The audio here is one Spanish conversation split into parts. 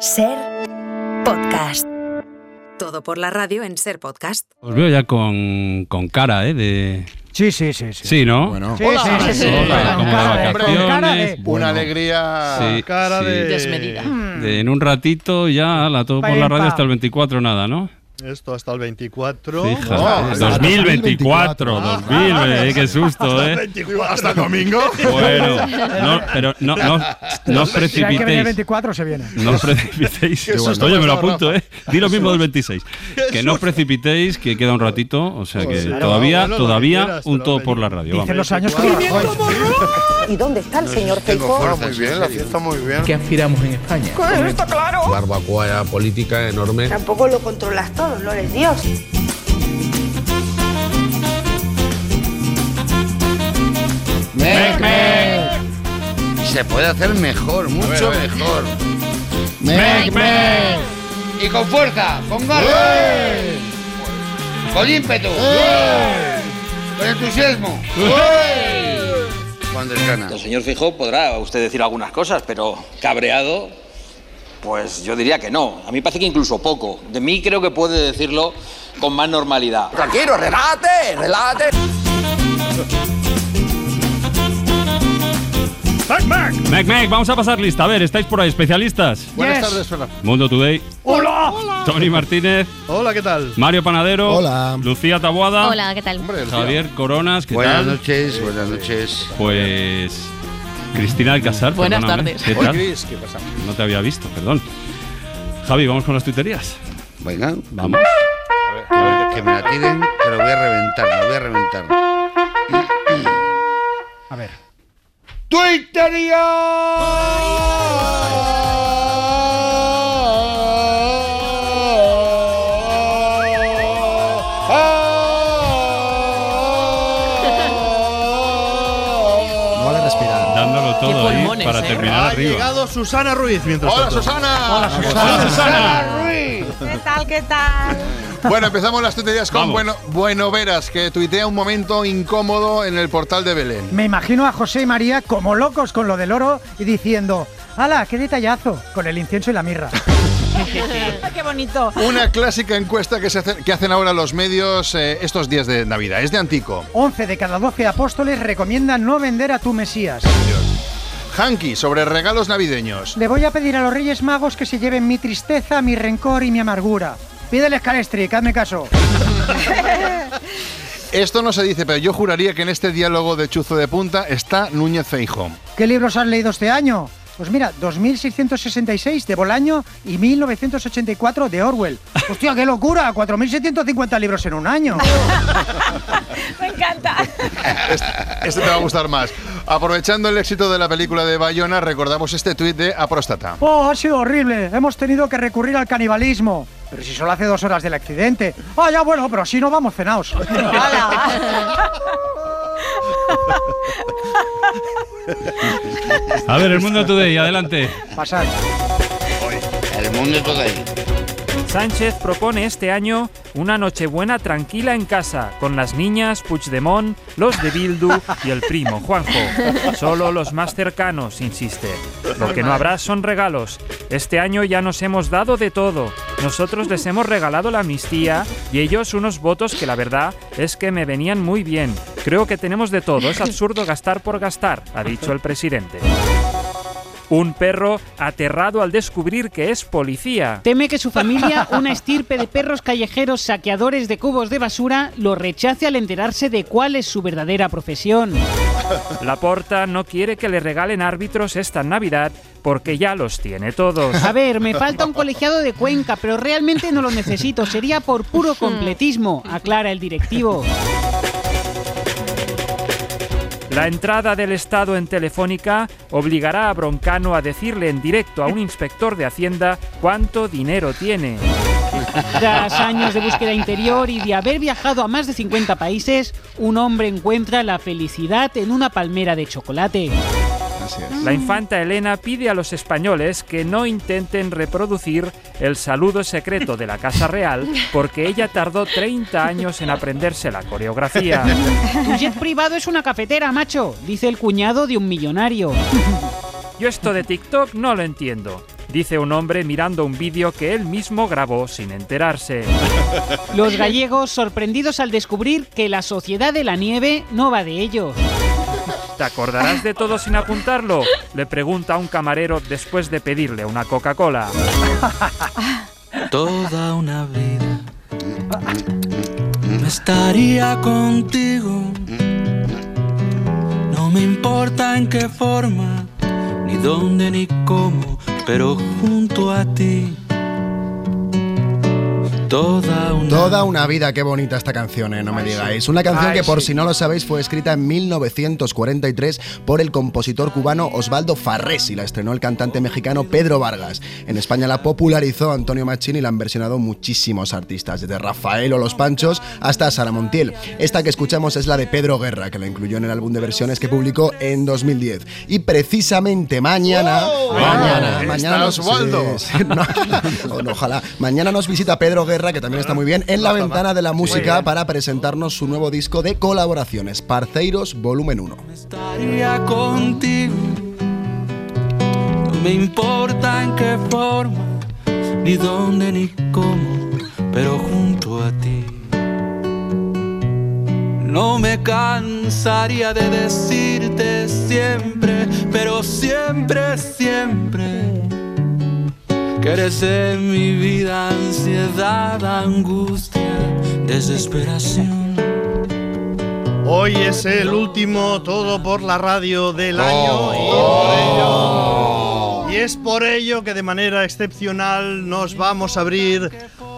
Ser podcast. Todo por la radio en Ser podcast. Os veo ya con, con cara, ¿eh? De... Sí, sí, sí. Sí, Sí, ¿no? Bueno, sí, sí, sí, sí. Hola, Con cara de con cara de- una alegría. Sí, cara sí. de. Desmedida. De- en un ratito ya, la todo por la radio hasta el 24, nada, ¿no? Esto hasta el 24. Fíjate, Oh, 2024, 2000, qué susto, hasta el ¿eh? 24, hasta el domingo. Bueno, no, pero no, no, no os Si hay que venir el precipitéis. 24, se viene. No os precipitéis. Qué susto Oye, me lo apunto, ¿eh? Di lo mismo del 26. Que no os precipitéis, que queda un ratito. O sea que todavía, bueno, lo que todavía quieras, un todo por la radio. Dicen Vamos. los años ¿Y dónde está el señor Tengo muy bien, la fiesta muy bien. ¿Qué aspiramos en España? barbacoa política enorme. Tampoco lo controlas todo, no eres Dios. Se puede hacer mejor, mucho a ver. mejor. Y con fuerza, con garra. Con ímpetu. Con entusiasmo. Con desgana. El señor Fijó podrá usted decir algunas cosas, pero cabreado, pues yo diría que no. A mí me parece que incluso poco. De mí creo que puede decirlo con más normalidad. Tranquilo, relájate, relájate. Mac, Mac, vamos a pasar lista. A ver, ¿estáis por ahí especialistas? Buenas Yes. tardes, Fernando. Mundo Today. ¡Hola! Tony Martínez, Hola, ¿qué tal? Mario Panadero. Hola. Lucía Taboada. Hola, ¿qué tal? Hombre. Javier Coronas, ¿qué Buenas tal? noches, buenas noches. Pues. Cristina Alcázar. Buenas tardes. ¿Qué tal? Cris, ¿qué pasa? No te había visto, perdón. Javi, vamos con las tuiterías. Venga, Vamos. que me la tiren, pero voy a reventar, voy a reventar. A ver. No todo ahí pulmones, para ¿eh? terminar Ha arriba. llegado Susana Ruiz mientras ¡Hola, tanto. Susana! Hola, Susana. ¿Qué tal, qué tal? Bueno, empezamos las tuiterías con bueno, bueno Veras, que tuitea un momento incómodo en el portal de Belén. Me imagino a José y María como locos con lo del oro y diciendo, ¡Hala, qué detallazo! Con el incienso y la mirra. ¡Qué bonito! Una clásica encuesta que, se hace- que hacen ahora los medios eh, estos días de Navidad. Es de Antico. 11 de cada 12 apóstoles recomiendan no vender a tu Mesías. Hanky, sobre regalos navideños. Le voy a pedir a los Reyes Magos que se lleven mi tristeza, mi rencor y mi amargura. Pídele Calestri, hazme caso. Esto no se dice, pero yo juraría que en este diálogo de Chuzo de Punta está Núñez Feijo. ¿Qué libros has leído este año? Pues mira, 2666 de Bolaño y 1984 de Orwell. ¡Hostia, qué locura! 4750 libros en un año. Me encanta. Este te va a gustar más. Aprovechando el éxito de la película de Bayona, recordamos este tuit de Apróstata. ¡Oh, ha sido horrible! Hemos tenido que recurrir al canibalismo. Pero si solo hace dos horas del accidente. Ah, ya bueno, pero si no vamos cenaos. A ver, el Mundo Today, adelante. Pasad. El mundo todo ahí. Sánchez propone este año una Nochebuena tranquila en casa, con las niñas, Puigdemont, los de Bildu y el primo, Juanjo. Solo los más cercanos, insiste. Lo que no habrá son regalos. Este año ya nos hemos dado de todo. Nosotros les hemos regalado la amnistía y ellos unos votos que la verdad es que me venían muy bien. Creo que tenemos de todo. Es absurdo gastar por gastar, ha dicho el presidente. Un perro aterrado al descubrir que es policía. Teme que su familia, una estirpe de perros callejeros saqueadores de cubos de basura, lo rechace al enterarse de cuál es su verdadera profesión. La Porta no quiere que le regalen árbitros esta Navidad porque ya los tiene todos. A ver, me falta un colegiado de Cuenca, pero realmente no lo necesito. Sería por puro completismo, aclara el directivo. La entrada del Estado en Telefónica obligará a Broncano a decirle en directo a un inspector de Hacienda cuánto dinero tiene. Tras años de búsqueda interior y de haber viajado a más de 50 países, un hombre encuentra la felicidad en una palmera de chocolate. La infanta Elena pide a los españoles que no intenten reproducir el saludo secreto de la Casa Real porque ella tardó 30 años en aprenderse la coreografía. Tu jet privado es una cafetera, macho, dice el cuñado de un millonario. Yo esto de TikTok no lo entiendo. dice un hombre mirando un vídeo que él mismo grabó sin enterarse. Los gallegos sorprendidos al descubrir que la sociedad de la nieve no va de ellos. ¿Te acordarás de todo sin apuntarlo? Le pregunta a un camarero después de pedirle una Coca-Cola. Toda una vida no estaría contigo. No me importa en qué forma, ni dónde ni cómo, pero junto a ti. Toda una, Toda una vida, qué bonita esta canción, eh, no me digáis. Una canción Ay, que por sí. si no lo sabéis fue escrita en 1943 por el compositor cubano Osvaldo Farrés y la estrenó el cantante mexicano Pedro Vargas. En España la popularizó Antonio Machín y la han versionado muchísimos artistas, desde Rafael o Los Panchos hasta Sara Montiel. Esta que escuchamos es la de Pedro Guerra, que la incluyó en el álbum de versiones que publicó en 2010. Y precisamente mañana, ¡Oh! mañana, Está mañana nos- Osvaldo. sí, sí, no, no, ojalá. Mañana nos visita Pedro Guerra, que también está muy bien, en la ventana de la música para presentarnos su nuevo disco de colaboraciones, Parceiros Volumen 1. estaría contigo. No me importa en qué forma, ni dónde ni cómo, pero junto a ti. No me cansaría de decirte siempre, pero siempre, siempre. Que eres en mi vida ansiedad, angustia, desesperación. Hoy es el último todo por la radio del año y, por ello, y es por ello que de manera excepcional nos vamos a abrir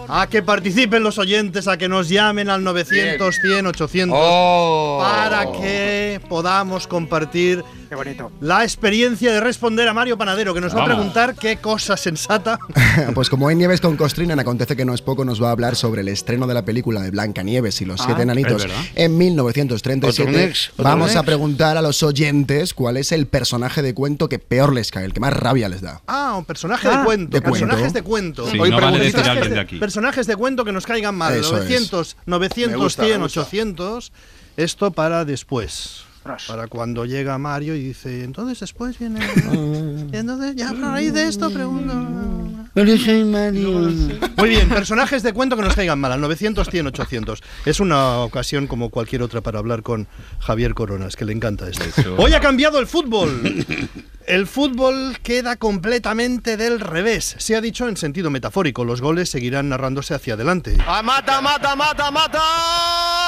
a que participen los oyentes, a que nos llamen al 900 100 800 Oh. para que podamos compartir Qué bonito. la experiencia de responder a Mario Panadero, que nos va a preguntar qué cosa sensata. pues como hay Nieves con Costrina, en Acontece que no es poco, nos va a hablar sobre el estreno de la película de Blanca Nieves y los siete enanitos en 1937. Otro next, otro Vamos a preguntar a los oyentes cuál es el personaje de cuento que peor les cae, el que más rabia les da. Ah, un personaje Ah, de cuento. de cuento. personajes de cuento. Sí, Hoy no vale decir preguntas- alguien de aquí. Personajes de cuento que nos caigan mal. Eso es. 900, 900, Me gusta, 100, me gusta. 800. Esto para después. Ostras. Para cuando llega Mario y dice, entonces después viene... y entonces, ya a raíz de esto pregunto... Pero soy Mario. Muy bien, personajes de cuento que nos caigan mal, al 900, 100, 800. Es una ocasión como cualquier otra para hablar con Javier Coronas, que le encanta esto. Hoy ha cambiado el fútbol. El fútbol queda completamente del revés. Se ha dicho en sentido metafórico, los goles seguirán narrándose hacia adelante. Ah, mata, mata, mata, mata.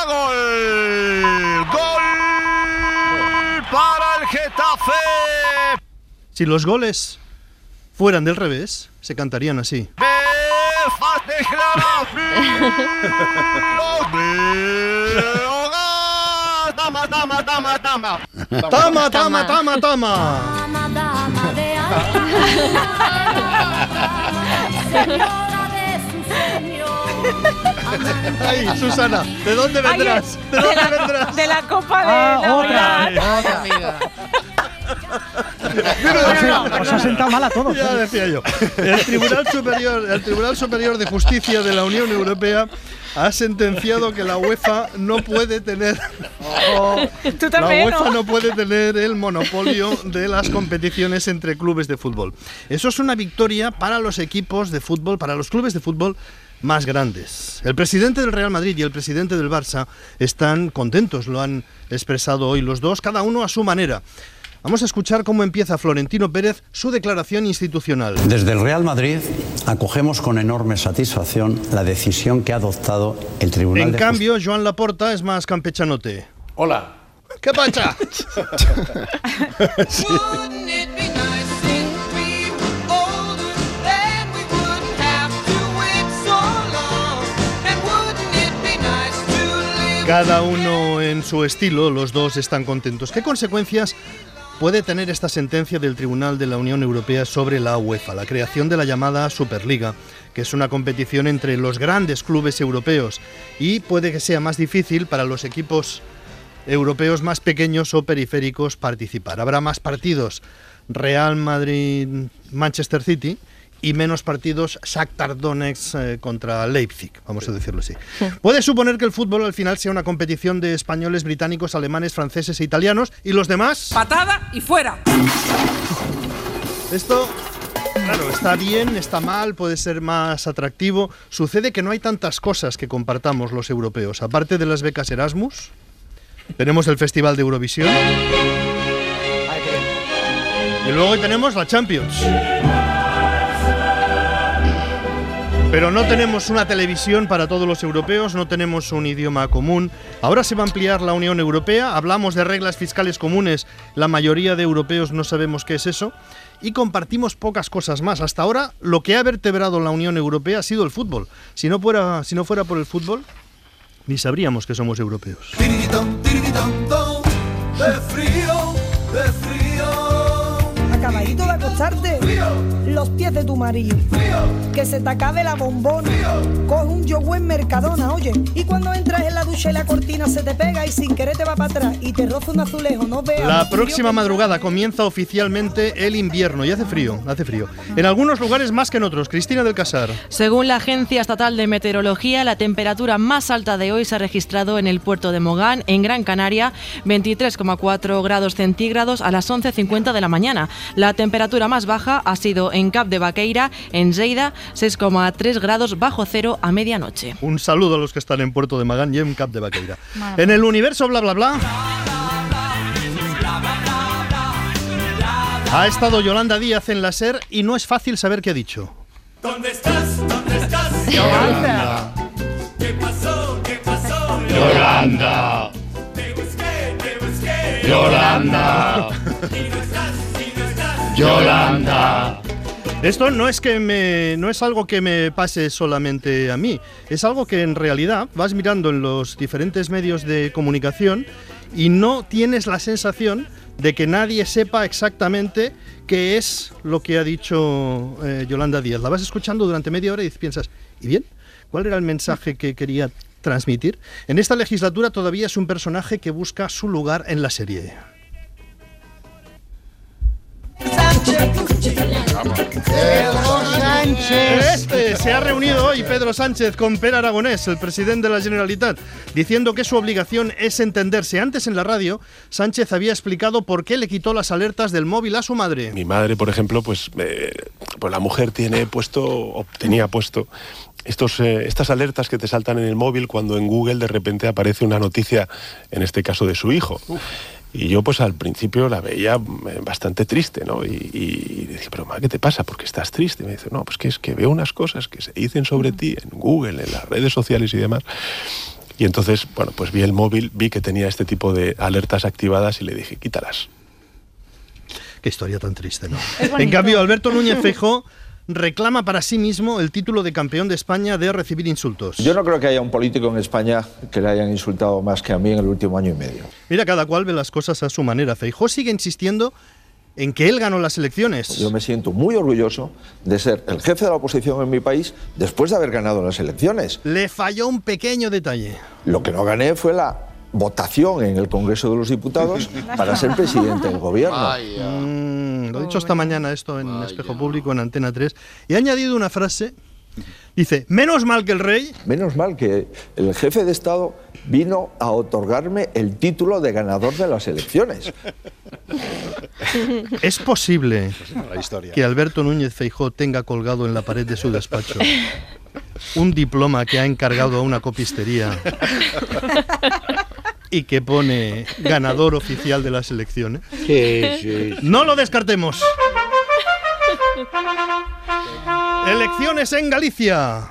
Gol. Gol para el Getafe. Si los goles fueran del revés, se cantarían así. Tama, tama, tama, tama. Tama, tama, tama, tama. Ay, Susana, ¿de dónde vendrás? ¿De de, dónde la, vendrás? de la Copa de Ah, Navidad. Os, os ha sentado mal a todos. Ya ¿eh? decía yo. El Tribunal Superior, el Tribunal Superior de Justicia de la Unión Europea ha sentenciado que la UEFA no puede tener Tú la también, UEFA ¿no? no puede tener el monopolio de las competiciones entre clubes de fútbol. Eso es una victoria para los equipos de fútbol, para los clubes de fútbol más grandes. El presidente del Real Madrid y el presidente del Barça están contentos, lo han expresado hoy los dos, cada uno a su manera. Vamos a escuchar cómo empieza Florentino Pérez su declaración institucional. Desde el Real Madrid acogemos con enorme satisfacción la decisión que ha adoptado el Tribunal En de cambio, Joan Laporta es más campechanote. Hola. ¿Qué pasa? Sí. Cada uno en su estilo, los dos están contentos. ¿Qué consecuencias puede tener esta sentencia del Tribunal de la Unión Europea sobre la UEFA, la creación de la llamada Superliga, que es una competición entre los grandes clubes europeos y puede que sea más difícil para los equipos europeos más pequeños o periféricos participar. Habrá más partidos Real Madrid, Manchester City y menos partidos Shakhtar Donetsk eh, contra Leipzig, vamos a decirlo así. Puede suponer que el fútbol al final sea una competición de españoles, británicos, alemanes, franceses e italianos y los demás. Patada y fuera. Esto Claro, está bien, está mal, puede ser más atractivo. Sucede que no hay tantas cosas que compartamos los europeos. Aparte de las becas Erasmus, tenemos el Festival de Eurovisión. Y luego tenemos la Champions. Pero no tenemos una televisión para todos los europeos, no tenemos un idioma común. Ahora se va a ampliar la Unión Europea, hablamos de reglas fiscales comunes, la mayoría de europeos no sabemos qué es eso, y compartimos pocas cosas más. Hasta ahora lo que ha vertebrado la Unión Europea ha sido el fútbol. Si no fuera, si no fuera por el fútbol, ni sabríamos que somos europeos. De frío, de frío. Acabadito de acostarte. Los pies de tu marido. Que se te acabe la bombona. Coge un yogur en Mercadona, oye. Y cuando entras en la ducha y la cortina se te pega y sin querer te va para atrás y te roza un azulejo, no veas. La frío próxima madrugada comienza oficialmente el invierno y hace frío, hace frío. En algunos lugares más que en otros. Cristina del Casar. Según la Agencia Estatal de Meteorología, la temperatura más alta de hoy se ha registrado en el puerto de Mogán, en Gran Canaria, 23,4 grados centígrados a las 11.50 de la mañana. La temperatura más baja ha sido en Cap de Baqueira, en Lleida, 6,3 grados bajo cero a medianoche. Un saludo a los que están en Puerto de Magán y en Cap de Baqueira. Madre En el universo bla bla bla. Ha estado Yolanda Díaz en la SER y no es fácil saber qué ha dicho. ¿Dónde estás? ¿Dónde estás? Yolanda. ¿Qué pasó? ¿Qué pasó? Yolanda. Te busqué, te busqué. Yolanda. Y no estás. Yolanda. Esto no es que me no es algo que me pase solamente a mí, es algo que en realidad vas mirando en los diferentes medios de comunicación y no tienes la sensación de que nadie sepa exactamente qué es lo que ha dicho eh, Yolanda Díaz. La vas escuchando durante media hora y piensas, ¿y bien? ¿Cuál era el mensaje que quería transmitir? En esta legislatura todavía es un personaje que busca su lugar en la serie. Pedro Sánchez. Este se ha reunido hoy Pedro Sánchez con Per Aragonés, el presidente de la Generalitat, diciendo que su obligación es entenderse. Antes en la radio, Sánchez había explicado por qué le quitó las alertas del móvil a su madre. Mi madre, por ejemplo, pues, eh, pues la mujer tiene puesto, o tenía puesto estos, eh, estas alertas que te saltan en el móvil cuando en Google de repente aparece una noticia, en este caso de su hijo. Y yo pues al principio la veía eh, bastante triste, ¿no? Y, y, y decía, pero ma, ¿qué te pasa? ¿Por qué estás triste? Y me dice, no, pues que es que veo unas cosas que se dicen sobre ti en Google, en las redes sociales y demás. Y entonces, bueno, pues vi el móvil, vi que tenía este tipo de alertas activadas y le dije, quítalas. Qué historia tan triste, ¿no? En cambio, Alberto Núñez Feijóo reclama para sí mismo el título de campeón de España de recibir insultos. Yo no creo que haya un político en España que le hayan insultado más que a mí en el último año y medio. Mira, cada cual ve las cosas a su manera. Feijóo sigue insistiendo en que él ganó las elecciones. Yo me siento muy orgulloso de ser el jefe de la oposición en mi país después de haber ganado las elecciones. Le falló un pequeño detalle. Lo que no gané fue la votación en el Congreso de los Diputados para ser presidente del gobierno. Mm, lo he dicho esta mañana esto en Espejo Público, en Antena 3. Y ha añadido una frase. Dice, menos mal que el rey... Menos mal que el jefe de Estado vino a otorgarme el título de ganador de las elecciones. Es posible La historia. que Alberto Núñez Feijó tenga colgado en la pared de su despacho un diploma que ha encargado a una copistería y que pone ganador oficial de las elecciones. Sí, sí. No lo descartemos. Elecciones en Galicia.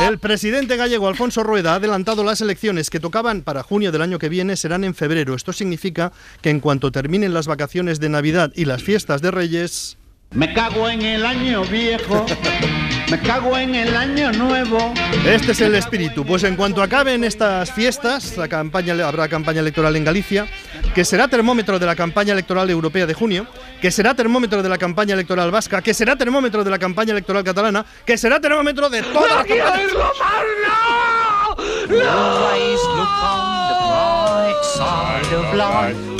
El presidente gallego Alfonso Rueda ha adelantado las elecciones que tocaban para junio del año que viene serán en febrero. Esto significa que en cuanto terminen las vacaciones de Navidad y las fiestas de Reyes, Me cago en el año viejo, me cago en el año nuevo. Este es el espíritu. Pues en cuanto acaben estas fiestas, la campaña, habrá campaña electoral en Galicia, que será termómetro de la campaña electoral europea de junio, que será termómetro de la campaña electoral vasca, que será termómetro de la campaña electoral catalana, que será termómetro de todas. Always look on the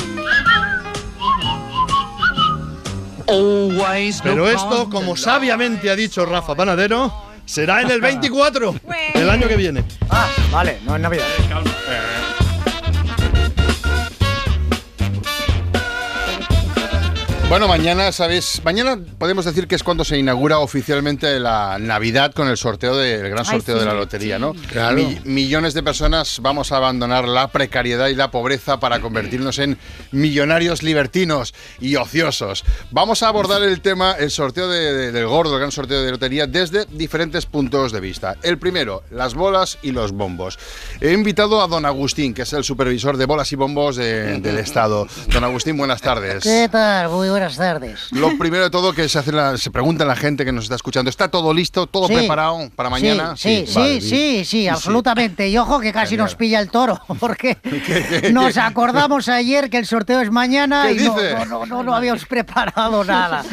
Pero esto, como sabiamente ha dicho Rafa Panadero, será en el 24 del año que viene. Ah, vale, no es Navidad. Bueno, mañana, ¿sabéis? Mañana podemos decir que es cuando se inaugura oficialmente la Navidad con el sorteo del gran Ay, sorteo sí, de la lotería, ¿no? Claro. Mi- millones de personas vamos a abandonar la precariedad y la pobreza para convertirnos en millonarios libertinos y ociosos. Vamos a abordar el tema, el sorteo de- de- del gordo, el gran sorteo de lotería, desde diferentes puntos de vista. El primero, las bolas y los bombos. He invitado a don Agustín, que es el supervisor de bolas y bombos de- del Estado. Don Agustín, buenas tardes. ¿Qué tal? Muy buenas tardes. Lo primero de todo que se hace la- se pregunta la gente que nos está escuchando, ¿está todo listo, todo Sí. preparado para mañana? Sí, sí, vale. sí, sí, sí, absolutamente. Y ojo que casi Genial. nos pilla el toro, porque qué, nos acordamos ayer que el sorteo es mañana ¿Qué y no, no, no, no, no habíamos preparado nada.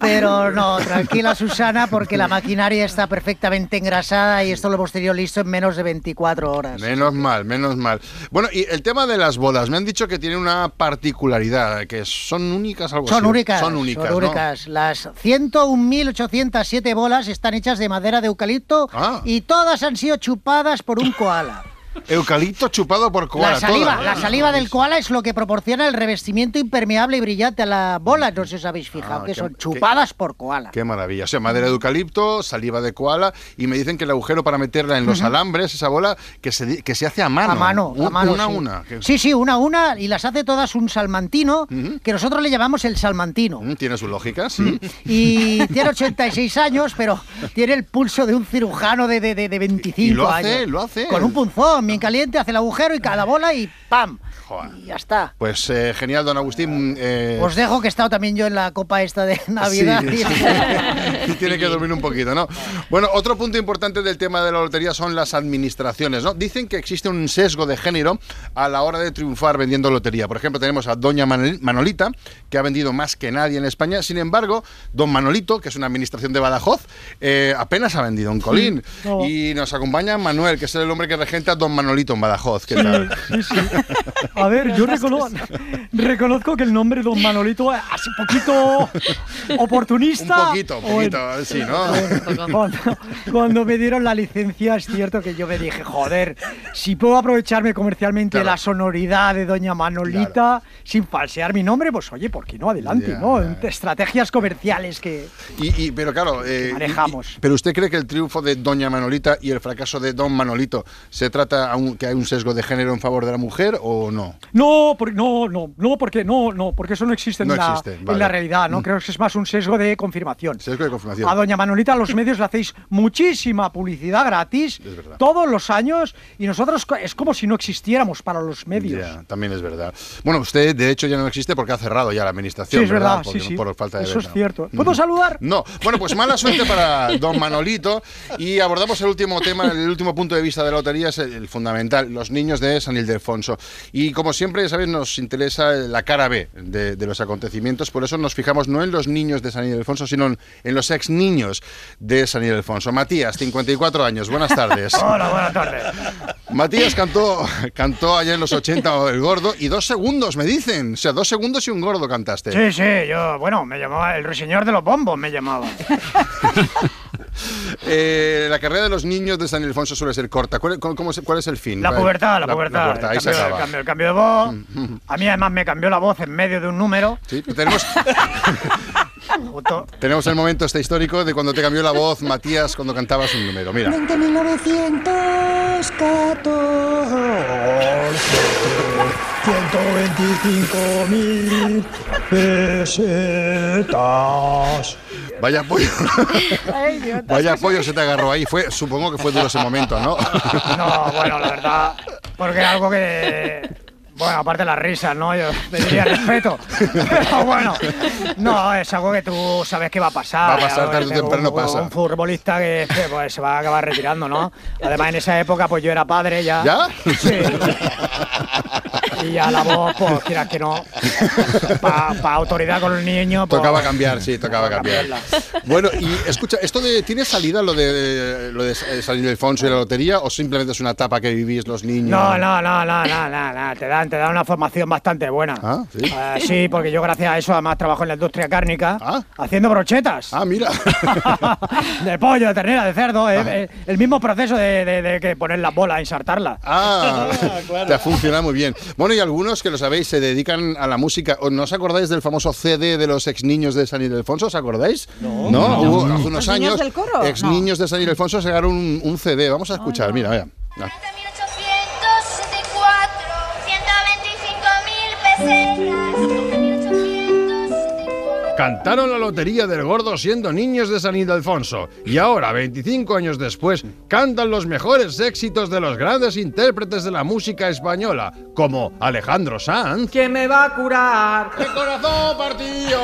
Pero no, tranquila Susana, porque la maquinaria está perfectamente engrasada y esto lo hemos tenido listo en menos de 24 horas. Menos mal, menos mal. Bueno, y el tema de las bolas, me han dicho que tienen una particularidad, que son únicas algo Son así. únicas, Son únicas, son ¿no? únicas. Las 101.807 bolas están hechas de madera de eucalipto Ah. y todas han sido chupadas por un koala. Eucalipto chupado por koala. La saliva, todas. la saliva del koala es lo que proporciona el revestimiento impermeable y brillante a la bola. No sé si os habéis fijado, Ah, que qué- son qué- chupadas por koala. Qué maravilla. O sea, madera de eucalipto, saliva de koala y me dicen que el agujero para meterla en los alambres, esa bola, que se, que se hace a mano. A mano, Un- a mano. Una a sí. una. que- Sí, sí, una a una y las hace todas un salmantino, que nosotros le llamamos el salmantino. Mm, Tiene su lógica, sí. Y tiene 86 años, pero tiene el pulso de un cirujano de, de, de- de 25 Y lo hace, años. lo hace. Con un punzón bien caliente, hace el agujero y cada bola y ¡pam! Y ya está. Pues eh, genial, don Agustín. eh, Os dejo que he estado también yo en la copa esta de Navidad. Sí, sí. Y tiene que dormir un poquito, ¿no? Bueno, otro punto importante del tema de la lotería son las administraciones, ¿no? Dicen que existe un sesgo de género a la hora de triunfar vendiendo lotería. Por ejemplo, tenemos a doña Manol- Manolita, que ha vendido más que nadie en España. Sin embargo, don Manolito, que es una administración de Badajoz, eh, apenas ha vendido un colín. No. Y nos acompaña Manuel, que es el hombre que regenta don Manolito en Badajoz. ¿Qué tal? A ver, yo recono- reconozco que el nombre de Don Manolito es un poquito oportunista. Un poquito, un en- poquito, sí, ¿no? Cuando, cuando me dieron la licencia, es cierto que yo me dije, joder, si puedo aprovecharme comercialmente Claro. la sonoridad de Doña Manolita sin falsear mi nombre, pues oye, ¿por qué no? Adelante, ¿no? Estrategias comerciales que... Y, y- pero claro, eh, manejamos. y- pero usted cree que el triunfo de Doña Manolita y el fracaso de Don Manolito se trata a un- que hay un sesgo de género en favor de la mujer o no? No, por- no, no, no, porque no, no, porque eso no existe en, No la, existe, en la realidad, ¿no? Mm. Creo que es más un sesgo de confirmación. Sesgo de confirmación. A doña Manolita a los medios le hacéis muchísima publicidad gratis todos los años y nosotros es como si no existiéramos para los medios. También es verdad. Bueno, usted de hecho ya no existe porque ha cerrado ya la administración. Sí, es verdad, Porque- sí, sí. Por falta de Eso es cierto. ¿Puedo saludar? No. Bueno, pues mala suerte para don Manolito. Y abordamos el último tema, el último punto de vista de la lotería es el, el fundamental, los niños de San Ildefonso. Y como siempre, ya sabéis, nos interesa la cara B de, de los acontecimientos. Por eso nos fijamos no en los niños de San Ildefonso, sino en, en los ex niños de San Ildefonso. Matías, 54 años. Buenas tardes. Hola, buenas tardes. Matías cantó, cantó allá en los 80 el gordo y dos segundos, me dicen. O sea, dos segundos y un gordo cantaste. Sí, sí, yo, bueno, me llamaba el ruiseñor de los bombos, me llamaba. Eh, la carrera de los niños de San Ildefonso suele ser corta. ¿Cuál, cómo- cómo se- cuál es el fin? La pubertad, la pubertad. pubertad, ahí el, se cambio, el acaba. cambio- el cambio de voz. A mí además me cambió la voz en medio de un número. Sí, tenemos, tenemos el momento este histórico de cuando te cambió la voz Matías cuando cantabas un número. Mira. 20 1914 125 mil pesetas. Vaya pollo. Vaya pollo se te agarró ahí. Fue, supongo que fue duro ese momento, ¿no? No, bueno, la verdad, porque es algo que... Bueno, aparte de las risas, ¿no? Yo pediría respeto. Pero bueno, no, es algo que tú sabes que va a pasar. Va a pasar tarde o temprano un, pasa. Un futbolista que que, pues, se va a acabar retirando, ¿no? Además, en esa época, pues yo era padre ya. ¿Ya? Sí. Y ya la voz, pues quieras que no, para autoridad con el niño, pues, Tocaba cambiar, sí, tocaba cambiar. cambiarla. Bueno, y escucha, ¿esto de tiene salida lo de lo de San Ildefonso y la lotería o simplemente es una etapa que vivís los niños? No, no, no, no, no, no, no, te da dan, te dan una formación bastante buena. Ah, sí. Eh, sí, porque yo gracias a eso además trabajo en la industria cárnica haciendo brochetas. Ah, mira. de pollo, de ternera, de cerdo. eh, el mismo proceso de, de- de que poner la bola, insertarla. Ah, te ha funcionado muy bien. Bueno, y algunos que lo sabéis se dedican a la música. ¿O ¿No os acordáis del famoso CD de los ex niños de San Ildefonso? ¿Os acordáis? No. No. Hubo hace unos ¿Los niños años. del coro? Ex No. niños de San Ildefonso sacaron un, un CD. Vamos a escuchar, mira, vea. Ah. 125 mil Cantaron la lotería del gordo siendo niños de San Ildefonso y ahora, 25 años después, cantan los mejores éxitos de los grandes intérpretes de la música española, como Alejandro Sanz, ¿Quién me va a curar? ¡El corazón partido!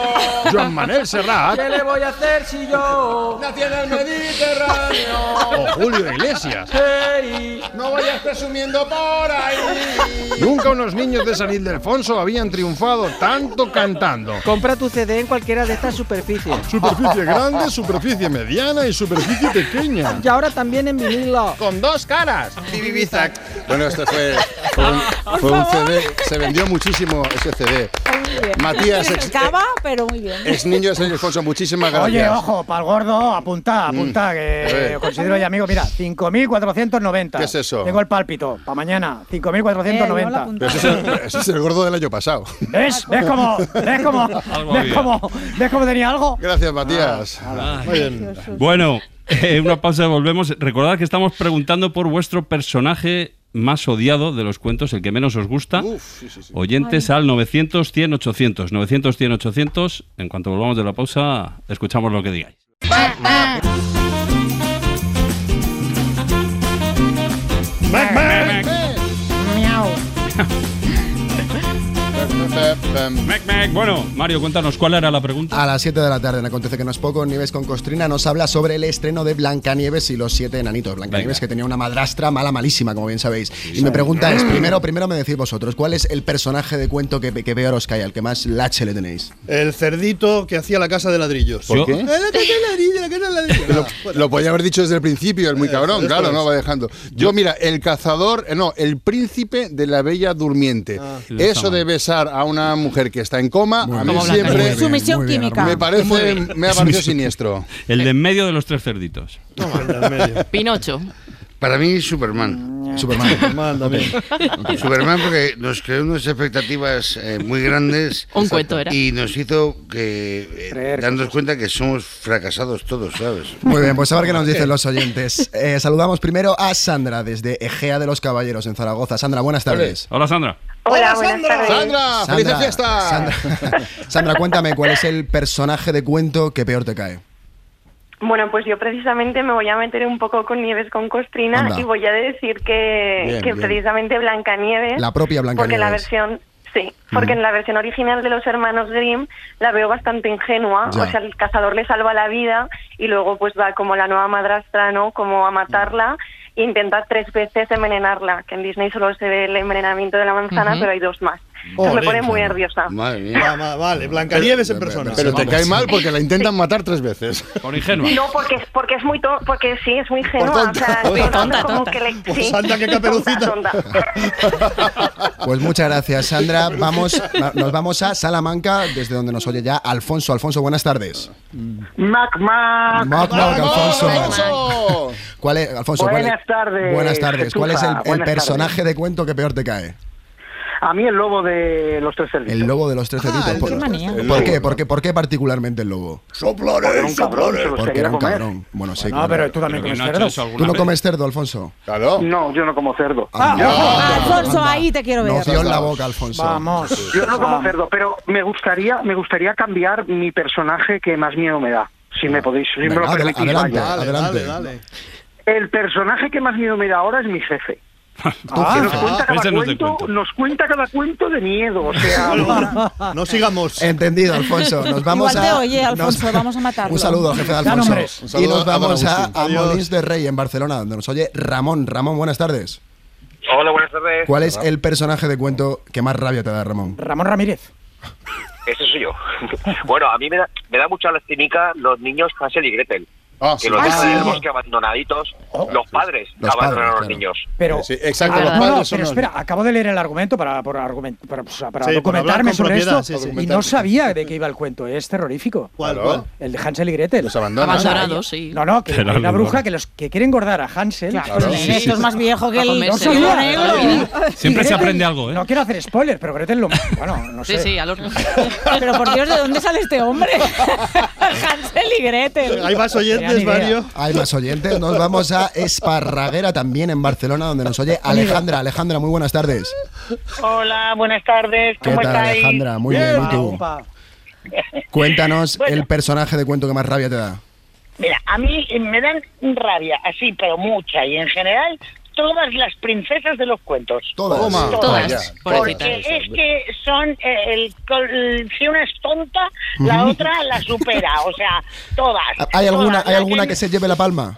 Joan Manel Serrat ¿Qué le voy a hacer si yo nací en el Mediterráneo? o Julio Iglesias. Hey, No vayas presumiendo por ahí. Nunca unos niños de San Ildefonso habían triunfado tanto cantando. Compra tu CD en cualquiera de estas superficies. Superficie grande, superficie mediana y superficie pequeña. Y ahora también en vinilo. Con dos caras. Bueno, este fue, fue un, fue un CD. Se vendió muchísimo ese CD. Matías, ex, Cava, pero muy bien. ex niño de San Ildefonso, muchísimas gracias. Oye, ojo, para el gordo, apunta, apunta, Mm. Que considero ya amigo. Mira, 5.490. ¿Qué es eso? Tengo el pálpito, para mañana, 5.490. Pero ese, es el, ese es el gordo del año pasado. ¿Ves? ¿Ves cómo, ves cómo, ves había. Ves cómo tenía algo? Gracias, Matías. Muy bien. Bueno, eh, una pausa, volvemos. Recordad que estamos preguntando por vuestro personaje más odiado de los cuentos, el que menos os gusta. Oyentes al 900 100 800. 900 100 800. En cuanto volvamos de la pausa, escuchamos lo que digáis. Bueno, Mario, cuéntanos cuál era la pregunta. A las 7 de la tarde en Acontece que no es poco, Nieves con Costrina nos habla sobre el estreno de Blancanieves y los siete enanitos. Blancanieves Venga. que tenía una madrastra mala, malísima, como bien sabéis. Y mi pregunta es, primero, primero me decís vosotros, ¿cuál es el personaje de cuento que, que peor os cae, al que más lache le tenéis? El cerdito que hacía la casa de ladrillos. ¿Por qué? Eh, La casa de ladrillos, la casa de ladrillos. Lo, lo podía haber dicho desde el principio, el muy cabrón, esto claro, no va dejando. Yo, mira, el cazador, eh, no, el príncipe de la bella durmiente. Ah. Eso de besar a una mujer que está en coma, a mí bien. siempre Sumisión química. me parece, me ha parecido siniestro. El de en medio de los tres cerditos. Pinocho. Para mí, Superman. Superman. Superman también. Superman porque nos creó unas expectativas eh, muy grandes. Un cuento era. Y nos hizo que eh, darnos cuenta que somos fracasados todos, ¿sabes? Muy bien, pues a ver qué nos dicen los oyentes. Eh, saludamos primero a Sandra desde Egea de los Caballeros en Zaragoza. Sandra, buenas tardes. Hola, Sandra. Hola, buenas tardes. Sandra, felices fiestas. Sandra, Sandra, cuéntame, ¿cuál es el personaje de cuento que peor te cae? Bueno, pues yo precisamente me voy a meter un poco con Nieves con Costrina Anda. y voy a decir que, Bien, que bien. precisamente Blancanieves. La propia Porque en la Blancanieves. versión. Sí, porque en la versión original de los hermanos Grimm la veo bastante ingenua. Ya. O sea, el cazador le salva la vida y luego pues va como la nueva madrastra, ¿no? Como a matarla intenta tres veces envenenarla. Que en Disney solo se ve el envenenamiento de la manzana, pero hay dos más. Me pone muy nerviosa. Madre Va, va, vale, Blancanieves en persona. Pero te cae mal porque la intentan matar tres veces. Por ingenua. No, porque es, porque es muy to porque sí, es muy ingenua. Por o sea, tonta. es Tonta, como tonta. que le, Pues sí. anda, qué caperucita. Tonta, tonta. Pues muchas gracias, Sandra. Vamos, va- nos vamos a Salamanca, desde donde nos oye ya Alfonso. Alfonso, buenas tardes. Mac, Mac. Mac, Mac, Alfonso. Alfonso. ¿Cuál es, Alfonso, cuál es- Buenas tardes, Buenas tardes. ¿Cuál es el, personaje de cuento que peor te cae? A mí el lobo de los tres cerditos. El lobo de los tres cerditos. ¿Por, qué manía. ¿por qué? ¿Por qué? ¿Por qué particularmente el lobo? Porque era un cabrón, se los Porque era un comer. cabrón. Bueno, sí, No, claro. pero tú también Pero comes cerdo. eso ¿Tú no comes cerdo, Alfonso? Claro. No, yo no como cerdo. Ah, Alfonso, ahí te quiero ver. No dio en la boca, Alfonso. Vamos. Yo no como Vamos. cerdo, pero me gustaría, me gustaría cambiar mi personaje que más miedo me da. Si me podéis, si me lo permitís, adelante, vaya. Adelante. dale, dale. El personaje que más miedo me da ahora es mi jefe. Ah, que nos cuenta cada no cuento, cuento. nos cuenta cada cuento de miedo, o sea, No sigamos. Entendido, Alfonso. Nos vamos Igual a. te oye, Alfonso, nos- vamos a matarlo. Un saludo, jefe de Alfonso. Y nos vamos a, a. Molins de Rey, en Barcelona, donde nos oye Ramón. Ramón, buenas tardes. Hola, buenas tardes. ¿Cuál es el personaje de cuento que más rabia te da, Ramón? Ramón Ramírez. Ese soy yo. bueno, a mí me da, me da mucha lastimica los niños Hansel y Gretel. Ah, Que sí. los Ah, dejan sí. en el bosque abandonaditos los padres Los abandonan a los padres, niños. Pero, Sí, exacto, Ah, los no, padres no, son pero los- espera, acabo de leer el argumento para, por argument- para, o sea, para Sí, documentarme sobre esto sí, sí. y no sabía de qué iba el cuento. Es terrorífico. ¿Cuál, cuál? El de Hansel y Gretel. Los abandonan. Abandonados, sí. No, no, que Pero hay una bruja no. que los que quiere engordar a Hansel. Claro, Sí, esto es más viejo que el No Sí, sabía. Y- Siempre se aprende algo, ¿eh? No quiero hacer spoilers, pero Gretel lo. Bueno, no Sí, sé. sí, al horno. Pero por Dios, ¿de dónde sale este hombre? Hansel y Gretel. Hay más oyentes. Mario. Hay más oyentes. Nos vamos a Esparraguera también en Barcelona, donde nos oye Alejandra. Alejandra, muy buenas tardes. Hola, buenas tardes. ¿Qué ¿Cómo tal, estáis? Alejandra? Muy bien, ¿y tú? Opa. Cuéntanos Bueno. el personaje de cuento que más rabia te da. Mira, a mí me dan rabia, así, pero mucha, y en general todas las princesas de los cuentos. Todas. Toma. Todas, Vaya. Porque es que son, eh, el, col- si una es tonta, la otra la supera, o sea, todas. ¿Hay alguna, Todas. ¿hay alguna que- que se lleve la palma?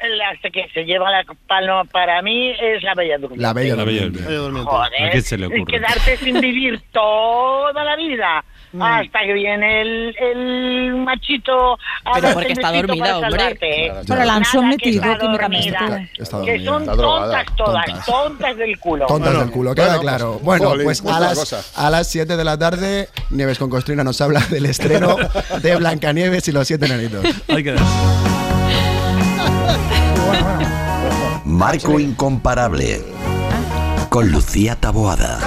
La que se lleva la palma para mí es la Bella Durmiente. La bella. La bella Durmiente. Durmiente. Joder, ¿A quién se le ocurre? quedarte sin vivir toda la vida hasta que viene el, el machito a Pero porque está dormida, hombre. ¿eh? Claro, Pero la han Nada, que sometido está químicamente. dormida. Está Que dormida. son Está drogada. tontas todas, Tontas. tontas del culo. Tontas Bueno, del culo, queda bueno, claro. pues, bueno, jolín, pues a las, a las 7 de la tarde, Nieves con Costrina nos habla del estreno de Blancanieves y los siete enanitos. Hay que dar. Marco Incomparable. Con Lucía Taboada.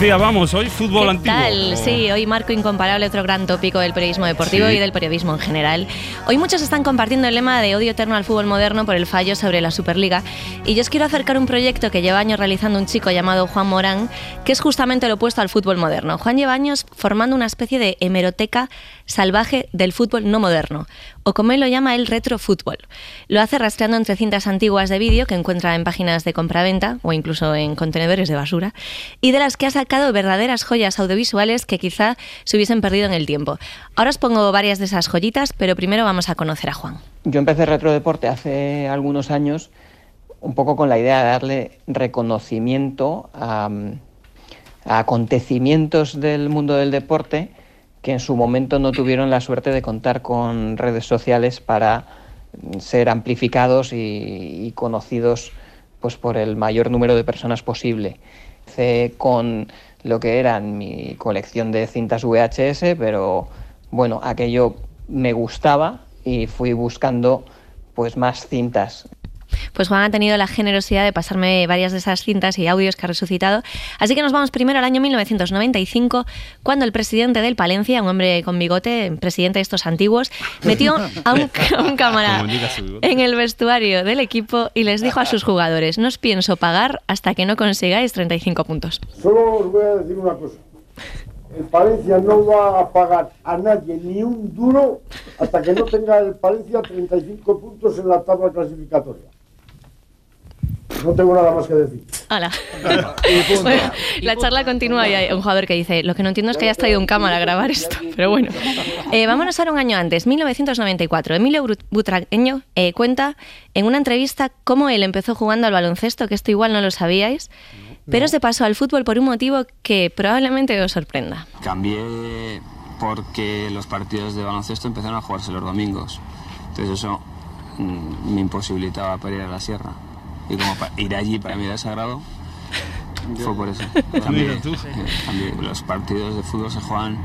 Lucía, vamos, hoy fútbol ¿Qué antiguo. tal? Sí, hoy marco incomparable otro gran tópico del periodismo deportivo Sí. y del periodismo en general. Hoy muchos están compartiendo el lema de odio eterno al fútbol moderno por el fallo sobre la Superliga y yo os quiero acercar un proyecto que lleva años realizando un chico llamado Juan Morán, que es justamente lo opuesto al fútbol moderno. Juan lleva años formando una especie de hemeroteca salvaje del fútbol no moderno, o como él lo llama el retrofútbol. Lo hace rastreando entre cintas antiguas de vídeo que encuentra en páginas de compraventa o incluso en contenedores de basura, y de las que ha sacado verdaderas joyas audiovisuales que quizá se hubiesen perdido en el tiempo. Ahora os pongo varias de esas joyitas, pero primero vamos a conocer a Juan. Yo empecé Retrodeporte hace algunos años un poco con la idea de darle reconocimiento a, acontecimientos del mundo del deporte que en su momento no tuvieron la suerte de contar con redes sociales para ser amplificados y, y conocidos pues, por el mayor número de personas posible. Empecé con lo que eran mi colección de cintas VHS, pero bueno, aquello me gustaba y fui buscando pues más cintas. Pues Juan ha tenido la generosidad de pasarme varias de esas cintas y audios que ha resucitado. Así que nos vamos primero al año 1995, cuando el presidente del Palencia, un hombre con bigote, presidente de estos antiguos, metió a un, a un cámara en el vestuario del equipo y les dijo a sus jugadores, no os pienso pagar hasta que no consigáis 35 puntos. Solo os voy a decir una cosa. El Palencia no va a pagar a nadie ni un duro hasta que no tenga el Palencia 35 puntos en la tabla clasificatoria. No tengo nada más que decir. Hala. Bueno, la charla continúa y hay un jugador que dice, lo que no entiendo es que hayas traído un cámara a grabar esto, pero bueno. Eh, vámonos ahora un año antes, 1994. Emilio Butragueño eh, cuenta en una entrevista cómo él empezó jugando al baloncesto, que esto igual no lo sabíais, pero se pasó al fútbol por un motivo que probablemente os sorprenda. Cambié porque los partidos de baloncesto empezaron a jugarse los domingos. Entonces eso mm, me imposibilitaba para ir a la sierra. Y como ir allí para mí era sagrado, fue por eso. Eh, cambié. Los partidos de fútbol se juegan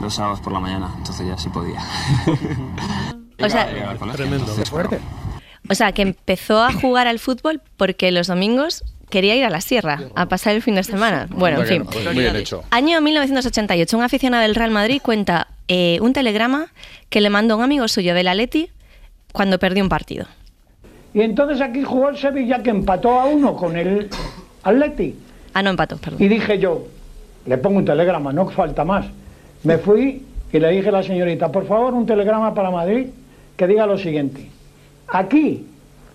los sábados por la mañana, entonces ya sí podía. O sea, colegio, entonces. O sea, que empezó a jugar al fútbol porque los domingos quería ir a la sierra a pasar el fin de semana. Bueno, en fin. pues muy bien hecho. Año 1988, un aficionado del Real Madrid cuenta eh, un telegrama que le mandó un amigo suyo del Atleti cuando perdió un partido. Y entonces aquí jugó el Sevilla que empató a uno con el Atleti. Ah, no empató, perdón. Y dije yo, le pongo un telegrama, no falta más. Me fui y le dije a la señorita, por favor, un telegrama para Madrid que diga lo siguiente. Aquí,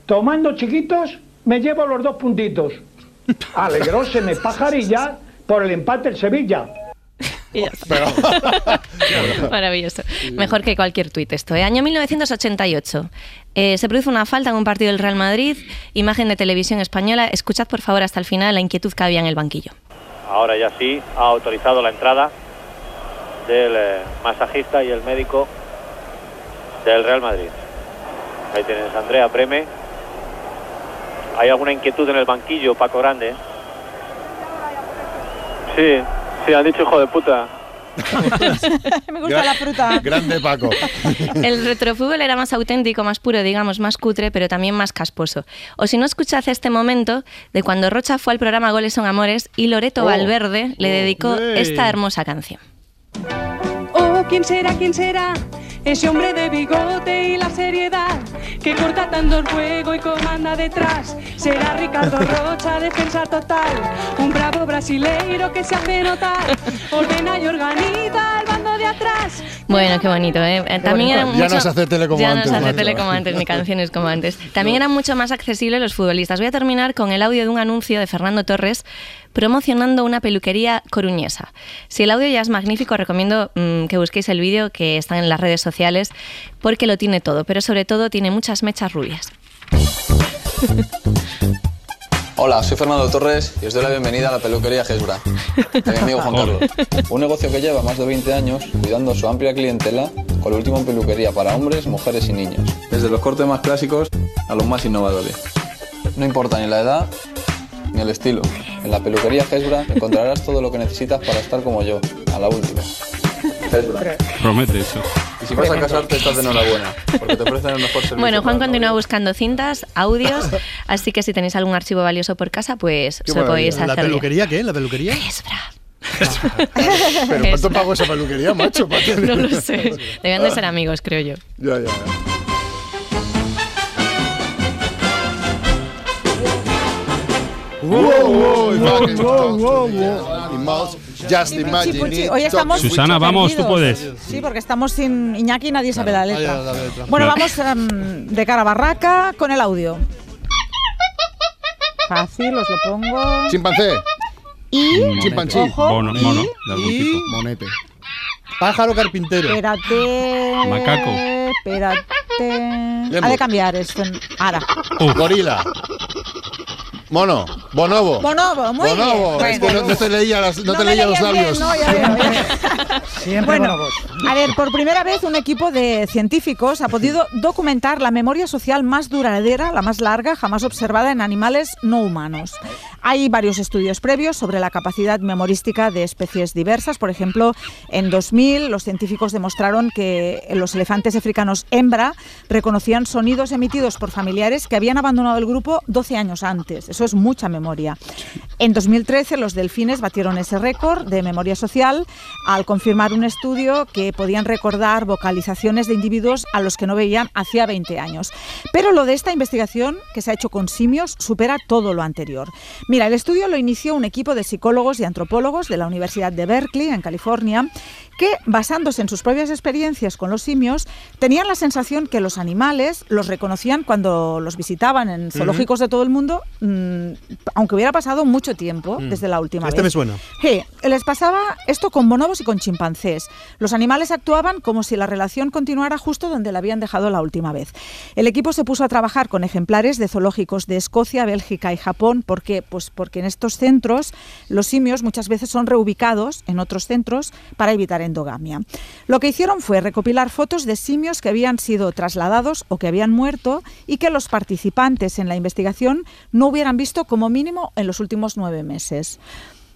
tomando chiquitos, me llevo los dos puntitos. Alegróseme pajarilla por el empate el Sevilla. Maravilloso. Mejor que cualquier tuit esto. ¿eh? Año 1988. Eh, se produce una falta en un partido del Real Madrid. Imagen de televisión española. Escuchad por favor hasta el final la inquietud que había en el banquillo. Ahora ya sí, ha autorizado la entrada del eh, masajista y el médico del Real Madrid. Ahí tienes Andrea Preme. ¿Hay alguna inquietud en el banquillo, Paco Grande? Sí, sí, han dicho hijo de puta. Me gusta la fruta. Grande Paco. El retrofútbol era más auténtico, más puro, digamos, más cutre, pero también más casposo. O si no escuchad este momento de cuando Rocha fue al programa Goles son Amores y Loreto Oh. Valverde le dedicó esta hermosa canción. ¿Quién será, quién será? Ese hombre de bigote y la seriedad que corta tanto el juego y comanda detrás. Será Ricardo Rocha, defensa total. Un bravo brasileiro que se hace notar. Ordena y organiza bando de atrás. Bueno, qué bonito, ¿eh? También eran Ya mucho- no se hace tele como ya antes, no se hace tele como antes, ni canciones como antes. También eran mucho más accesibles los futbolistas. Voy a terminar con el audio de un anuncio de Fernando Torres promocionando una peluquería coruñesa. Si el audio ya es magnífico, recomiendo mm, que busquéis el vídeo que está en las redes sociales porque lo tiene todo, pero sobre todo tiene muchas mechas rubias. Hola, soy Fernando Torres y os doy la bienvenida a la peluquería Gesbra, de mi amigo Juan Carlos. Un negocio que lleva más de 20 años cuidando su amplia clientela con la última en peluquería para hombres, mujeres y niños. Desde los cortes más clásicos a los más innovadores. No importa ni la edad ni el estilo. En la peluquería Gesbra encontrarás todo lo que necesitas para estar como yo, a la última. Gesbra. Promete eso. Y si vas a casarte estás de enhorabuena, porque te ofrecen el mejor servicio. Bueno, Juan continúa buscando cintas, audios, así que si tenéis algún archivo valioso por casa, pues se lo podéis ¿La hacer. peluquería qué? ¿La peluquería? Pero ¿cuánto pago esa peluquería, macho? No lo sé. Debían de ser amigos, creo yo. Ya, ya, ya. Hoy estamos Susana, vamos, tú puedes. Sí, porque estamos sin Iñaki y nadie sabe la letra. Bueno, vamos em, de cara a barraca con el audio. Fácil, os lo pongo. Chimpancé. Y. Chimpancé. Ojo, Mono, mono, de algún tipo. Monete. Pájaro carpintero. Espérate. Macaco. Espérate. Ha de cambiar esto. Ahora. Gorila. Mono. Bonobo. Bonobo, muy Bonobo. bien. Es que no, no te leía, las- no No te me leía los bien, labios. no, ya veo, ya. Siempre Bueno, bonobos. a ver, por primera vez un equipo de científicos ha podido documentar la memoria social más duradera, la más larga, jamás observada en animales no humanos. Hay varios estudios previos sobre la capacidad memorística de especies diversas. Por ejemplo, en 2000 los científicos demostraron que los elefantes africanos hembra reconocían sonidos emitidos por familiares que habían abandonado el grupo 12 años antes. Eso es mucha memoria. En 2013 los delfines batieron ese récord de memoria social al confirmar un estudio que podían recordar vocalizaciones de individuos a los que no veían hacía 20 años. Pero lo de esta investigación que se ha hecho con simios supera todo lo anterior. Mira, el estudio lo inició un equipo de psicólogos y antropólogos de la Universidad de Berkeley, en California, que, basándose en sus propias experiencias con los simios, tenían la sensación que los animales los reconocían cuando los visitaban en zoológicos de todo el mundo, mm, aunque hubiera pasado mucho tiempo Mm. desde la última Este vez. me suena. Les pasaba esto con bonobos y con chimpancés. Los animales actuaban como si la relación continuara justo donde la habían dejado la última vez. El equipo se puso a trabajar con ejemplares de zoológicos de Escocia, Bélgica y Japón. ¿Por qué? Pues porque en estos centros los simios muchas veces son reubicados en otros centros para evitar endogamia. Lo que hicieron fue recopilar fotos de simios que habían sido trasladados o que habían muerto y que los participantes en la investigación no hubieran visto como mínimo en los últimos nueve meses.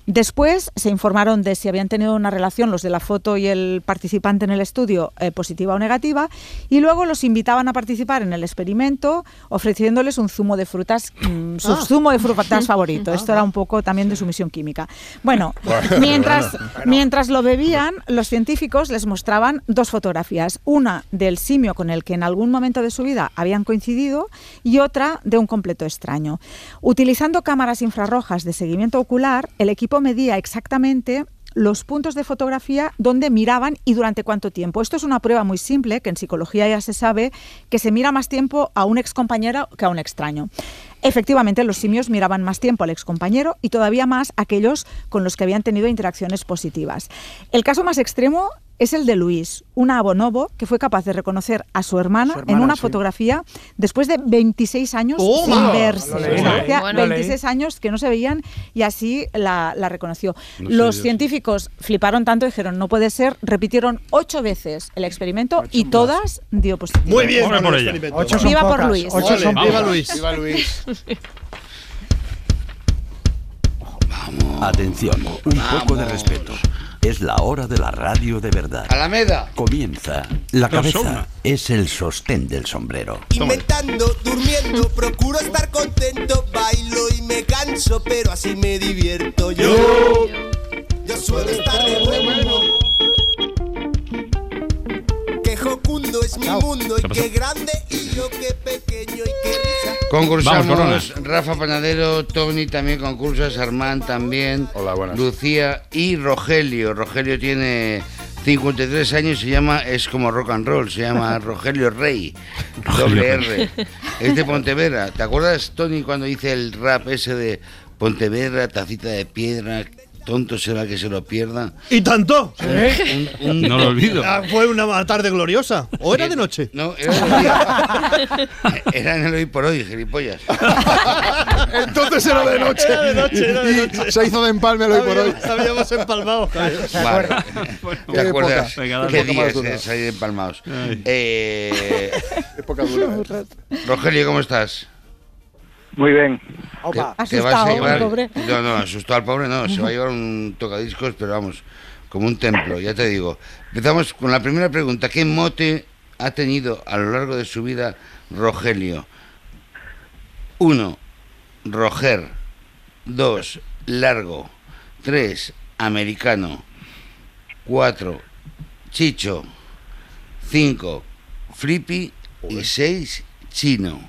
Después se informaron de si habían tenido una relación los de la foto y el participante en el estudio eh, positiva o negativa y luego los invitaban a participar en el experimento ofreciéndoles un zumo de frutas, mm, su Ah. zumo de frutas favorito. Esto era un poco también de su misión química. Bueno, Bueno, mientras, bueno. mientras lo bebían, los científicos les mostraban dos fotografías, una del simio con el que en algún momento de su vida habían coincidido y otra de un completo extraño. Utilizando cámaras infrarrojas de seguimiento ocular, el equipo medía exactamente los puntos de fotografía donde miraban y durante cuánto tiempo. Esto es una prueba muy simple, que en psicología ya se sabe, que se mira más tiempo a un excompañero que a un extraño. Efectivamente, los simios miraban más tiempo al excompañero y todavía más aquellos con los que habían tenido interacciones positivas. El caso más extremo es el de Luis, un abonobo que fue capaz de reconocer a su hermana, Su en hermana, una sí. fotografía después de 26 años ¡Toma! sin verse. Lo leí, O sea, lo leí. hacía Bueno. 26 años que no se veían y así la, la reconoció. No Los Dios. científicos fliparon tanto, dijeron, no puede ser, repitieron ocho veces el experimento y todas dio positivo. Muy bien, por el ella. Ocho son Viva por pocas, Luis. Ocho son viva. Luis. Viva Luis. Atención, un poco de respeto. Es la hora de la radio de verdad. Alameda. Comienza. La cabeza Persona. es el sostén del sombrero. Inventando, durmiendo, procuro estar contento, bailo y me canso, pero así me divierto yo. Yo suelo estar de buen humor. Qué jocundo es mi mundo y ¿Qué grande y yo qué pequeño. Concursamos Vamos, Rafa Panadero, Tony también concursas, Armand también, Hola, buenas. Lucía y Rogelio. Rogelio tiene 53 años, se llama, es como rock and roll, se llama Rogelio Rey, doble R. Es de Pontevedra. ¿Te acuerdas, Tony, cuando hice el rap ese de Pontevedra, tacita de piedra, tonto será que se lo pierda? ¿Y tanto? Un- un- No lo olvido. Ah, Fue una tarde gloriosa. ¿O era de noche? No, era de día. Era en el hoy por hoy, gilipollas. Entonces era de noche. Era de noche, era de Y noche. Se hizo de empalme el hoy por hoy. Habíamos- Habíamos empalmado. Vale. ¿Te Qué acuerdas. Venga, qué días salir empalmados? Eh, Época dura. Rogelio, ¿cómo estás? Muy bien. Vas a llevar. pobre. No, no, asustado al pobre, no. Se va a llevar un tocadiscos, pero vamos, como un templo, ya te digo. Empezamos con la primera pregunta. ¿Qué mote ha tenido a lo largo de su vida Rogelio? Uno, Roger. Dos, largo. Tres, americano. Cuatro, chicho. Cinco, flippy. Y seis, chino.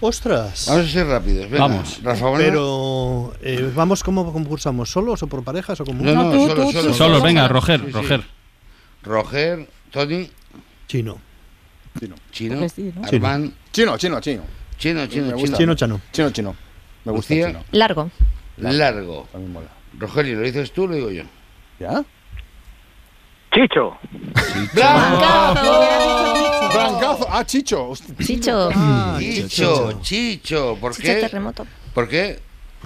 Ostras. Vamos a ser rápidos. venga. Vamos. Rafa, bueno. Pero, eh, ¿vamos cómo concursamos? ¿Solos o por parejas o como No, no, tú, solo, tú, solo. tú, Solo, venga, Roger, Sí, sí. Roger. Roger, Tony, Chino. Chino, Pues sí, ¿no? Armand, Chino, chino, chino. Chino, Chino, Chino. Chino Chano. Chino, chino. Me gusta Lucía. chino. Largo. Largo. También mola. Rogelio, ¿lo dices tú o lo digo yo? ¿Ya? Chicho. Brancazo. Ah, Chicho. Hostia. Chicho. Chicho, Chicho, ¿por Chicho qué? terremoto. ¿Por qué?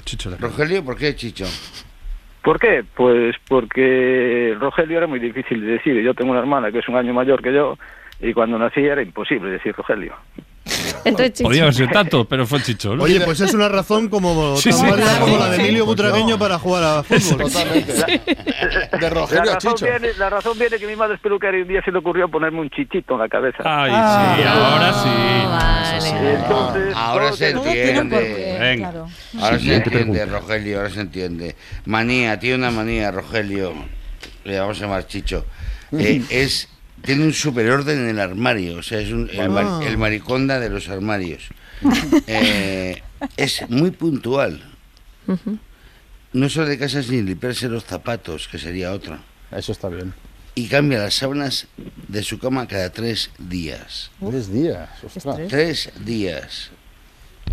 Chicho Rogelio, ¿por qué Chicho? ¿Por qué? Pues porque Rogelio era muy difícil de decir. Yo tengo una hermana que es un año mayor que yo y cuando nací era imposible decir Rogelio. Entonces, Chicho. Podía haber sido tanto, pero fue Chicho. ¿no? Oye, pues es una razón como, Sí, sí. como la de Emilio pues Butragueño para jugar a fútbol. Totalmente. De La Rogelio a razón, Chicho. viene, la razón viene que mi madre es peluquera y un día se le ocurrió ponerme un chichito en la cabeza. Ay, sí, ahora sí. Vale. Entonces, Ahora se entiende. Venga. claro. Ahora se entiende, pregunta. Rogelio, ahora se entiende. Manía, tiene una manía, Rogelio. Le vamos a llamar Chicho. Eh, es, tiene un superorden en el armario, o sea, es un- el, mar- el mariconda de los armarios. Eh, es muy puntual. No sale de casa sin limpiarse los zapatos, que sería otra. Eso está bien. Y cambia las sábanas de su cama cada tres días. Tres días. Ostras. Tres días.